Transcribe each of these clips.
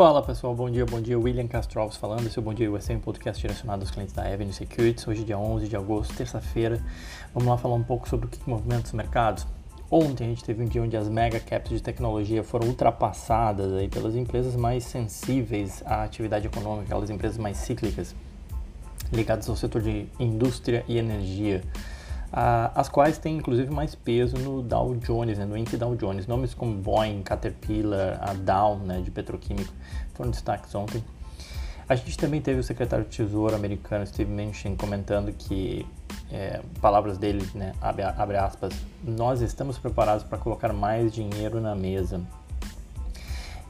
Fala pessoal, bom dia, bom dia. William Castro Alves falando. Esse é o Bom Dia USA, um podcast direcionado aos clientes da Avenue Securities. Hoje, dia 11 de agosto, terça-feira. Vamos lá falar um pouco sobre o que movimenta os mercados. Ontem a gente teve um dia onde as mega caps de tecnologia foram ultrapassadas aí pelas empresas mais sensíveis à atividade econômica, aquelas empresas mais cíclicas, ligadas ao setor de indústria e energia as quais têm inclusive mais peso no Dow Jones, né, no índice Dow Jones. Nomes como Boeing, Caterpillar, a Dow, né, de petroquímico, foram destaques ontem. A gente também teve o secretário de Tesouro americano, Steve Mnuchin, comentando que, é, palavras dele, né, abre, abre aspas, nós estamos preparados para colocar mais dinheiro na mesa.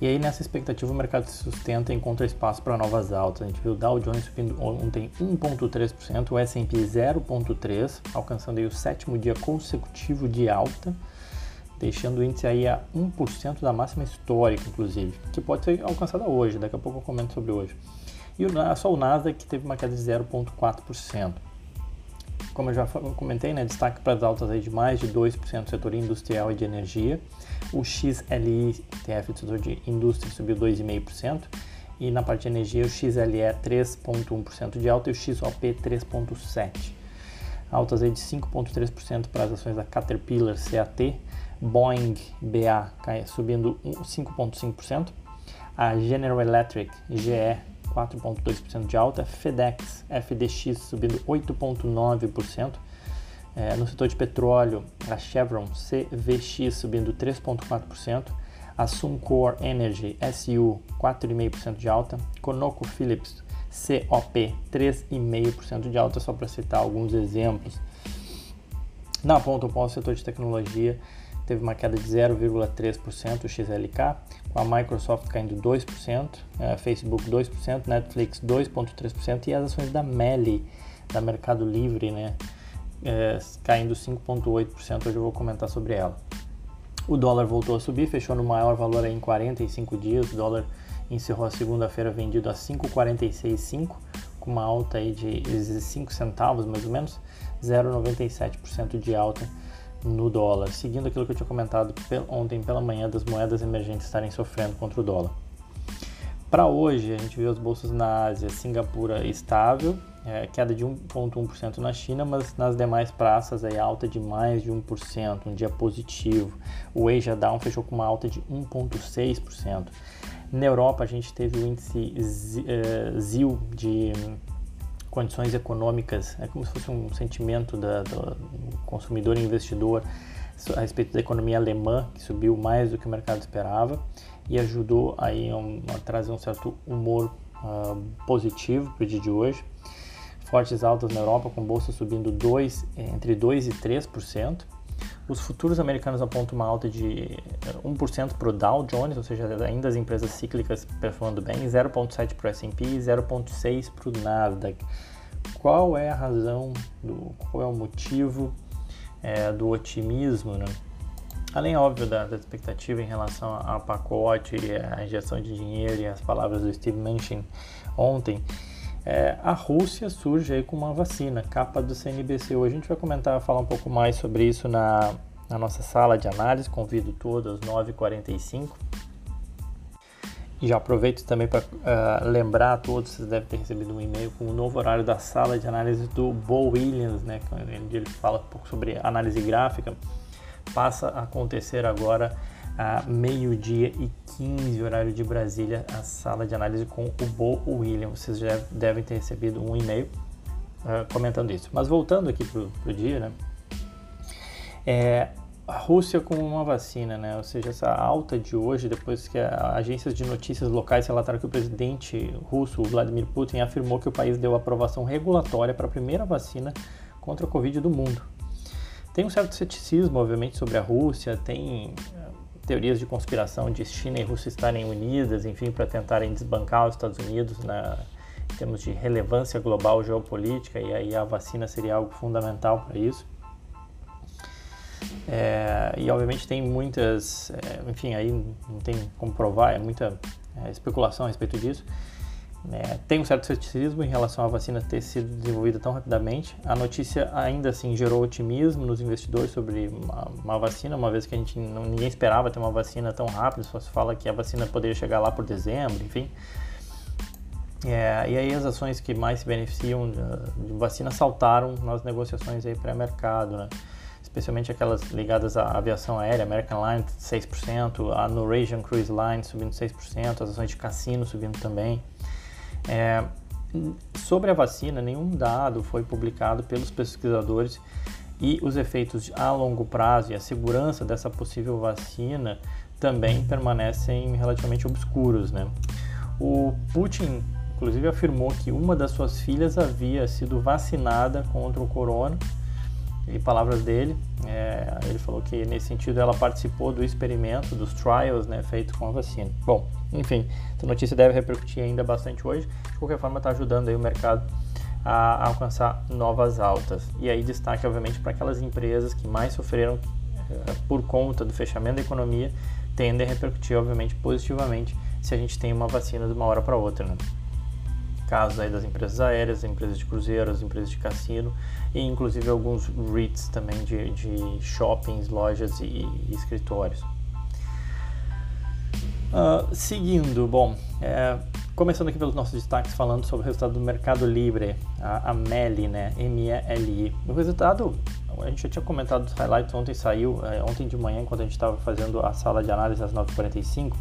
E aí nessa expectativa o mercado se sustenta e encontra espaço para novas altas. A gente viu o Dow Jones subindo ontem 1,3%, o S&P 0,3%, alcançando aí o sétimo dia consecutivo de alta, deixando o índice aí a 1% da máxima histórica, inclusive, que pode ser alcançada hoje, daqui a pouco eu comento sobre hoje. E só o Nasdaq que teve uma queda de 0,4% como eu já comentei, né, destaque para as altas aí de mais de 2% do setor industrial e de energia. O XLI, TF, setor de indústria, subiu 2,5%. E na parte de energia, o XLE 3,1% de alta e o XOP 3,7%. Altas aí de 5,3% para as ações da Caterpillar CAT, Boeing BA subindo 5,5%, a General Electric GE 4,2% de alta, FedEx, FDX subindo 8,9%. É, no setor de petróleo, a Chevron CVX subindo 3,4%, a Suncor Energy SU 4,5% de alta, Conoco Phillips COP 3,5% de alta, só para citar alguns exemplos. Na ponta o setor de tecnologia teve uma queda de 0,3% o XLK, com a Microsoft caindo 2%, a Facebook 2%, Netflix 2,3% e as ações da Meli, da Mercado Livre, né, é, caindo 5,8%. Hoje eu vou comentar sobre ela. O dólar voltou a subir, fechou no maior valor em 45 dias. O dólar encerrou a segunda-feira vendido a 5,465, com uma alta aí de 5 centavos mais ou menos, 0,97% de alta no dólar, seguindo aquilo que eu tinha comentado ontem pela manhã das moedas emergentes estarem sofrendo contra o dólar. Para hoje, a gente viu as bolsas na Ásia, Singapura estável, é, queda de 1,1% na China, mas nas demais praças aí alta de mais de 1%, um dia positivo. O Asia Down fechou com uma alta de 1,6%. Na Europa, a gente teve o índice ZIL de condições econômicas, é como se fosse um sentimento da, do consumidor e investidor a respeito da economia alemã, que subiu mais do que o mercado esperava e ajudou aí a trazer um certo humor uh, positivo para o dia de hoje. Fortes altas na Europa, com bolsa subindo dois, entre 2% e 3%. Os futuros americanos apontam uma alta de 1% para o Dow Jones, ou seja, ainda as empresas cíclicas performando bem, 0,7% para o S&P e 0,6% para o Nasdaq. Qual é a razão, do, qual é o motivo é, do otimismo, né? Além, óbvio, da, da, expectativa em relação ao pacote, a injeção de dinheiro e as palavras do Steve Mnuchin ontem, é, a Rússia surge aí com uma vacina, capa do CNBC. A gente vai comentar, falar um pouco mais sobre isso na, na nossa sala de análise. Convido todos às 9h45. E já aproveito também para uh, é, lembrar a todos, vocês devem ter recebido um e-mail com o novo horário da sala de análise do Bo Williams, né, onde ele fala um pouco sobre análise gráfica. Passa a acontecer agora a meio-dia e 15, horário de Brasília, a sala de análise com o Bo William. Vocês já devem ter recebido um e-mail uh, comentando isso. Mas voltando aqui para o dia, né? É, a Rússia com uma vacina, né? Ou seja, essa alta de hoje, depois que agências de notícias locais relataram que o presidente russo Vladimir Putin afirmou que o país deu aprovação regulatória para a primeira vacina contra a Covid do mundo. Tem um certo ceticismo, obviamente, sobre a Rússia, tem teorias de conspiração de China e Rússia estarem unidas, enfim, para tentarem desbancar os Estados Unidos na, em termos de relevância global geopolítica, e aí a vacina seria algo fundamental para isso. É, e obviamente tem muitas, é, enfim, aí não tem como provar, é muita é, especulação a respeito disso. É, tem um certo ceticismo em relação à vacina ter sido desenvolvida tão rapidamente. A notícia ainda assim gerou otimismo nos investidores sobre uma, uma vacina, uma vez que a gente não, ninguém esperava ter uma vacina tão rápida. Só se fala que a vacina poderia chegar lá por dezembro, enfim. É, e aí as ações que mais se beneficiam de, de vacina saltaram nas negociações aí pré-mercado, né? especialmente aquelas ligadas à aviação aérea, American Line 6%, a Norwegian Cruise Line subindo 6%, as ações de cassino subindo também. É, sobre a vacina, nenhum dado foi publicado pelos pesquisadores e os efeitos a longo prazo e a segurança dessa possível vacina também permanecem relativamente obscuros. Né? O Putin, inclusive, afirmou que uma das suas filhas havia sido vacinada contra o corona e palavras dele, é, ele falou que nesse sentido ela participou do experimento, dos trials, né, feito com a vacina. Bom, enfim, essa notícia deve repercutir ainda bastante hoje. De qualquer forma, está ajudando aí o mercado a alcançar novas altas. E aí destaque, obviamente, para aquelas empresas que mais sofreram é, por conta do fechamento da economia, tendem a repercutir, obviamente, positivamente se a gente tem uma vacina de uma hora para outra. Né? Casos aí das empresas aéreas, empresas de cruzeiros, empresas de cassino e inclusive alguns REITs também de, de shoppings, lojas e, e escritórios. Uh, seguindo, bom, é, começando aqui pelos nossos destaques falando sobre o resultado do Mercado Livre, a, a MELI, né, M-E-L-I. O resultado, a gente já tinha comentado os highlights, ontem saiu, é, ontem de manhã, enquanto a gente estava fazendo a sala de análise às 9h45,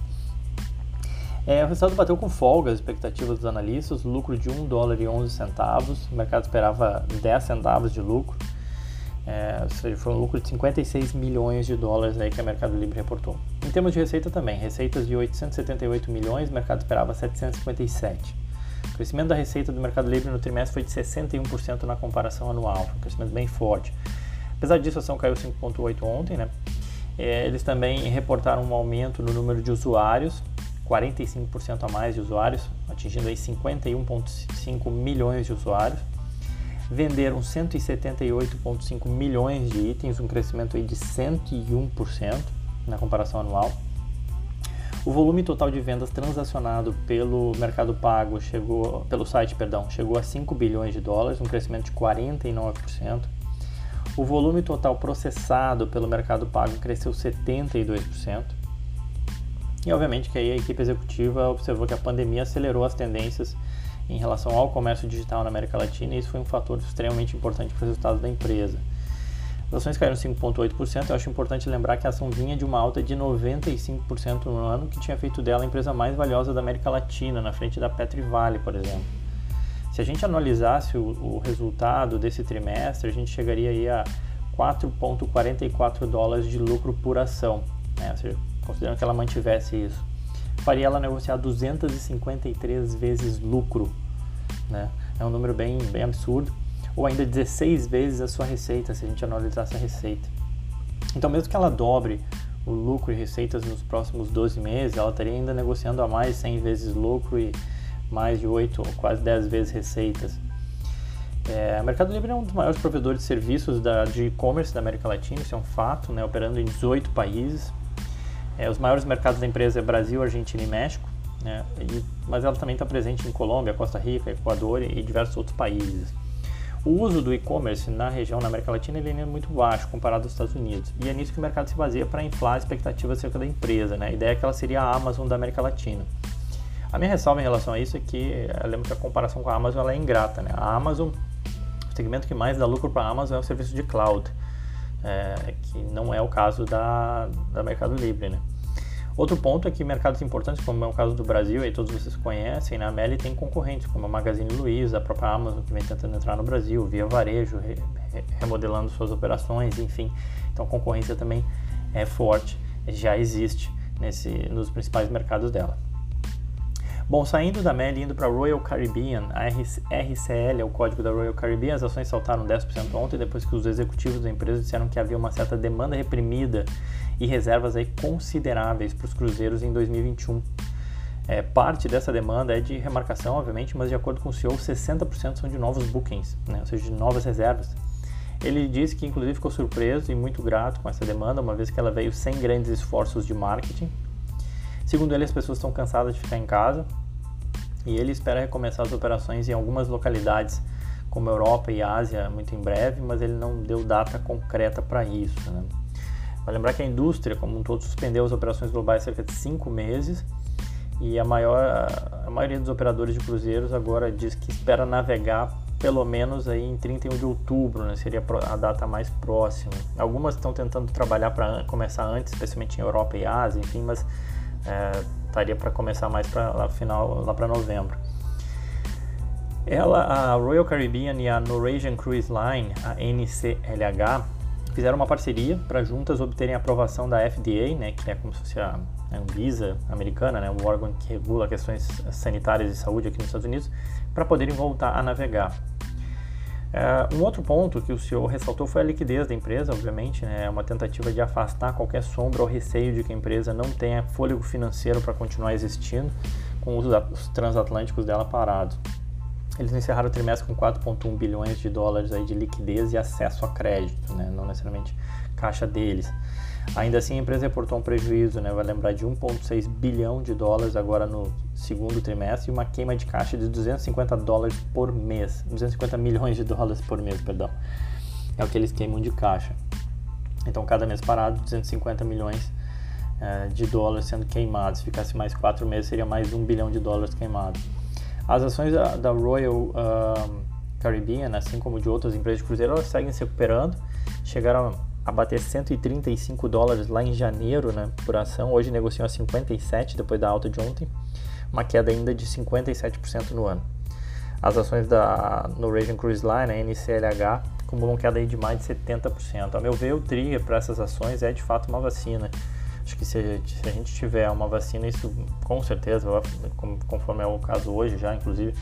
é, o resultado bateu com folga as expectativas dos analistas, lucro de 1 dólar e 11 centavos, o mercado esperava 10 centavos de lucro, é, ou seja, foi um lucro de 56 milhões de dólares aí que a Mercado Livre reportou. Em termos de receita também, receitas de 878 milhões, o mercado esperava 757. O crescimento da receita do Mercado Livre no trimestre foi de 61% na comparação anual, um crescimento bem forte. Apesar disso, a ação caiu 5,8 ontem, né? É, eles também reportaram um aumento no número de usuários, 45% a mais de usuários, atingindo aí 51,5 milhões de usuários. Venderam 178,5 milhões de itens, um crescimento aí de 101% na comparação anual. O volume total de vendas transacionado pelo Mercado Pago chegou, pelo site, perdão, chegou a 5 bilhões de dólares, um crescimento de 49%. O volume total processado pelo Mercado Pago cresceu 72%. E obviamente que aí a equipe executiva observou que a pandemia acelerou as tendências em relação ao comércio digital na América Latina e isso foi um fator extremamente importante para os resultados da empresa. As ações caíram 5,8%. Eu acho importante lembrar que a ação vinha de uma alta de 95% no ano, que tinha feito dela a empresa mais valiosa da América Latina, na frente da Petrivale, por exemplo. Se a gente analisasse o, o resultado desse trimestre, a gente chegaria aí a 4,44 dólares de lucro por ação. Né? Ou seja, considerando que ela mantivesse isso, faria ela negociar 253 vezes lucro, né? É um número bem, bem absurdo. Ou ainda 16 vezes a sua receita, se a gente analisasse a receita. Então, mesmo que ela dobre o lucro e receitas nos próximos 12 meses, ela estaria ainda negociando a mais 100 vezes lucro e mais de 8 ou quase 10 vezes receitas. É, o Mercado Livre é um dos maiores provedores de serviços da, de e-commerce da América Latina, isso é um fato, né, operando em 18 países. É, os maiores mercados da empresa é Brasil, Argentina e México, né? e, mas ela também está presente em Colômbia, Costa Rica, Equador e, diversos outros países. O uso do e-commerce na região, na América Latina, ele é muito baixo comparado aos Estados Unidos. E é nisso que o mercado se baseia para inflar a expectativa acerca da empresa. Né? A ideia é que ela seria a Amazon da América Latina. A minha ressalva em relação a isso é que eu lembro que a comparação com a Amazon é ingrata. Né? A Amazon, o segmento que mais dá lucro para a Amazon é o serviço de cloud é, que não é o caso da, da Mercado Livre, né? Outro ponto é que mercados importantes, como é o caso do Brasil, aí todos vocês conhecem, né? a Meli tem concorrentes, como a Magazine Luiza, a própria Amazon, que vem tentando entrar no Brasil, via varejo, re, re, remodelando suas operações, enfim. Então concorrência também é forte, já existe nesse, nos principais mercados dela. Bom, saindo da Meli indo para Royal Caribbean, a RCL é o código da Royal Caribbean, as ações saltaram 10% ontem depois que os executivos da empresa disseram que havia uma certa demanda reprimida e reservas aí consideráveis para os cruzeiros em 2021. É, parte dessa demanda é de remarcação, obviamente, mas de acordo com o CEO, 60% são de novos bookings, né? ou seja, de novas reservas. Ele disse que inclusive ficou surpreso e muito grato com essa demanda, uma vez que ela veio sem grandes esforços de marketing, Segundo ele, as pessoas estão cansadas de ficar em casa e ele espera recomeçar as operações em algumas localidades como Europa e Ásia muito em breve, mas ele não deu data concreta para isso. Né? Vai lembrar que a indústria como um todo suspendeu as operações globais cerca de cinco meses e a, maior, a maioria dos operadores de cruzeiros agora diz que espera navegar pelo menos aí em 31 de outubro, né? seria a data mais próxima. Algumas estão tentando trabalhar para começar antes, especialmente em Europa e Ásia, enfim, mas é, estaria para começar mais para lá final lá para novembro. Ela, a Royal Caribbean e a Norwegian Cruise Line, a NCLH, fizeram uma parceria para juntas obterem a aprovação da FDA, né, que é como se fosse a Anvisa americana, né, o órgão que regula questões sanitárias e saúde aqui nos Estados Unidos, para poderem voltar a navegar. Uh, um outro ponto que o senhor ressaltou foi a liquidez da empresa, obviamente, né, é uma tentativa de afastar qualquer sombra ou receio de que a empresa não tenha fôlego financeiro para continuar existindo com os transatlânticos dela parados. Eles encerraram o trimestre com 4,1 bilhões de dólares aí de liquidez e acesso a crédito, né, não necessariamente caixa deles. Ainda assim, a empresa reportou um prejuízo, né, vai lembrar de 1,6 bilhão de dólares agora no segundo trimestre e uma queima de caixa de 250 dólares por mês, 250 milhões de dólares por mês, perdão. É o que eles queimam de caixa. Então, cada mês parado, 250 milhões é, de dólares sendo queimados. Se ficasse mais quatro meses, seria mais um bilhão de dólares queimados. As ações da, da Royal uh, Caribbean, assim como de outras empresas de cruzeiro, elas seguem se recuperando. Chegaram a bater 135 dólares lá em janeiro né, por ação. Hoje negociam a 57 depois da alta de ontem, uma queda ainda de 57% no ano. As ações da Norwegian Cruise Line, a NCLH, acumulam queda aí de mais de 70%. A meu ver, o trigger para essas ações é de fato uma vacina. Acho que se, se a gente tiver uma vacina, isso com certeza, conforme é o caso hoje já, inclusive,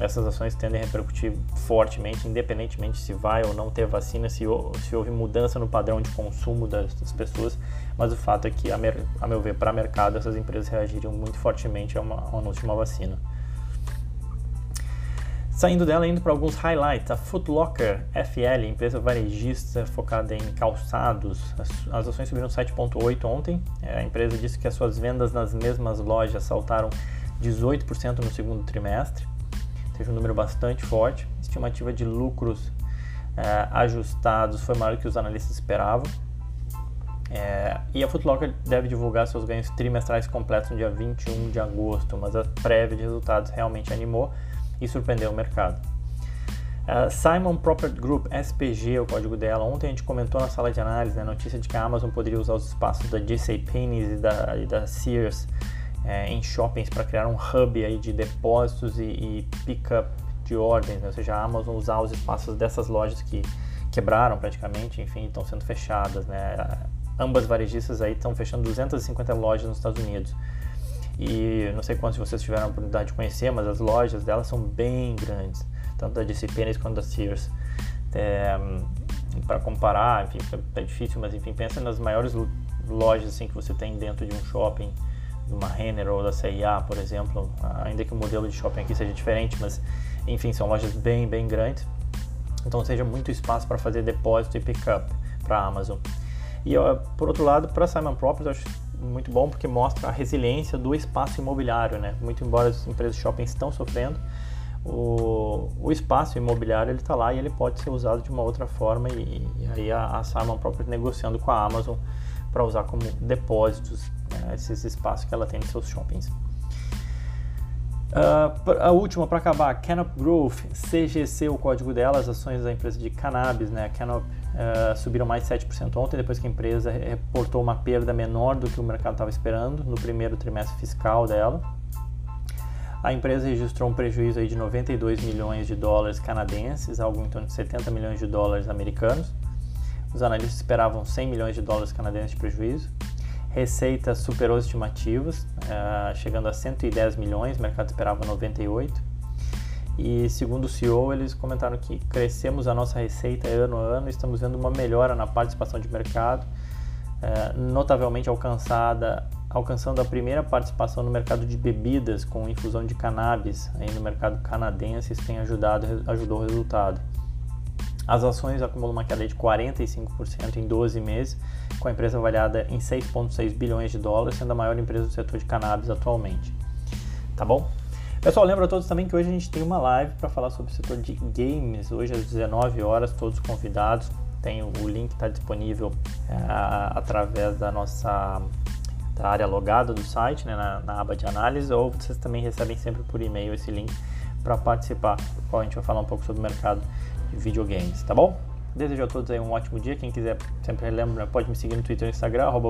essas ações tendem a repercutir fortemente, independentemente se vai ou não ter vacina, se, se houve mudança no padrão de consumo das, das pessoas. Mas o fato é que, a, mer, a meu ver, para o mercado, essas empresas reagiriam muito fortemente a uma, ao anúncio de uma vacina. Saindo dela, indo para alguns highlights, a Footlocker FL, empresa varejista focada em calçados, as, as ações subiram 7,8 ontem. É, a empresa disse que as suas vendas nas mesmas lojas saltaram 18% no segundo trimestre teve um número bastante forte. Estimativa de lucros é, ajustados foi maior do que os analistas esperavam. É, e a Footlocker deve divulgar seus ganhos trimestrais completos no dia 21 de agosto, mas a prévia de resultados realmente animou e surpreendeu o mercado. Uh, Simon Property Group, SPG, o código dela. Ontem a gente comentou na sala de análise né, a notícia de que a Amazon poderia usar os espaços da JCPenney e da, e da Sears é, em shoppings para criar um hub aí de depósitos e, e pick-up de ordens, né? ou seja, a Amazon usar os espaços dessas lojas que quebraram praticamente, enfim, estão sendo fechadas, né? Ambas varejistas aí estão fechando 250 lojas nos Estados Unidos. E não sei quantos de vocês tiveram a oportunidade de conhecer, mas as lojas delas são bem grandes, tanto da DC quanto da Sears. É, para comparar, enfim, é difícil, mas enfim, pensa nas maiores lojas assim que você tem dentro de um shopping de uma Renner ou da CIA, por exemplo, ainda que o modelo de shopping aqui seja diferente, mas enfim, são lojas bem, bem grandes. Então, seja muito espaço para fazer depósito e pickup para a Amazon. E por outro lado, para Simon Properties, eu acho muito bom porque mostra a resiliência do espaço imobiliário, né? Muito embora as empresas de shopping estão sofrendo, o, o espaço imobiliário ele está lá e ele pode ser usado de uma outra forma e, e aí a, a Simon Properties negociando com a Amazon para usar como depósitos né, esses espaços que ela tem nos seus shoppings. Uh, a última para acabar, Canop Growth, CGC, o código dela, as ações da empresa de cannabis, né? Canop uh, subiram mais de 7% ontem, depois que a empresa reportou uma perda menor do que o mercado estava esperando no primeiro trimestre fiscal dela. A empresa registrou um prejuízo aí de 92 milhões de dólares canadenses, algo em torno de 70 milhões de dólares americanos. Os analistas esperavam 100 milhões de dólares canadenses de prejuízo. Receita superou as estimativas, uh, chegando a 110 milhões, o mercado esperava 98. E segundo o CEO, eles comentaram que crescemos a nossa receita ano a ano, estamos vendo uma melhora na participação de mercado, uh, notavelmente alcançada, alcançando a primeira participação no mercado de bebidas com infusão de cannabis aí no mercado canadense, isso tem ajudado, ajudou o resultado. As ações acumulam uma queda de 45% em 12 meses, com a empresa avaliada em 6,6 bilhões de dólares, sendo a maior empresa do setor de cannabis atualmente. Tá bom? Pessoal, lembro a todos também que hoje a gente tem uma live para falar sobre o setor de games. Hoje às 19 horas, todos convidados. Tem o link está disponível é, através da nossa da área logada do site, né, na, na, aba de análise, ou vocês também recebem sempre por e-mail esse link para participar, qual a gente vai falar um pouco sobre o mercado videogames, tá bom? Desejo a todos aí um ótimo dia. Quem quiser, sempre lembra, pode me seguir no Twitter e Instagram, arroba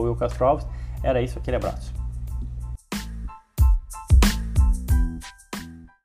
Era isso, aquele abraço.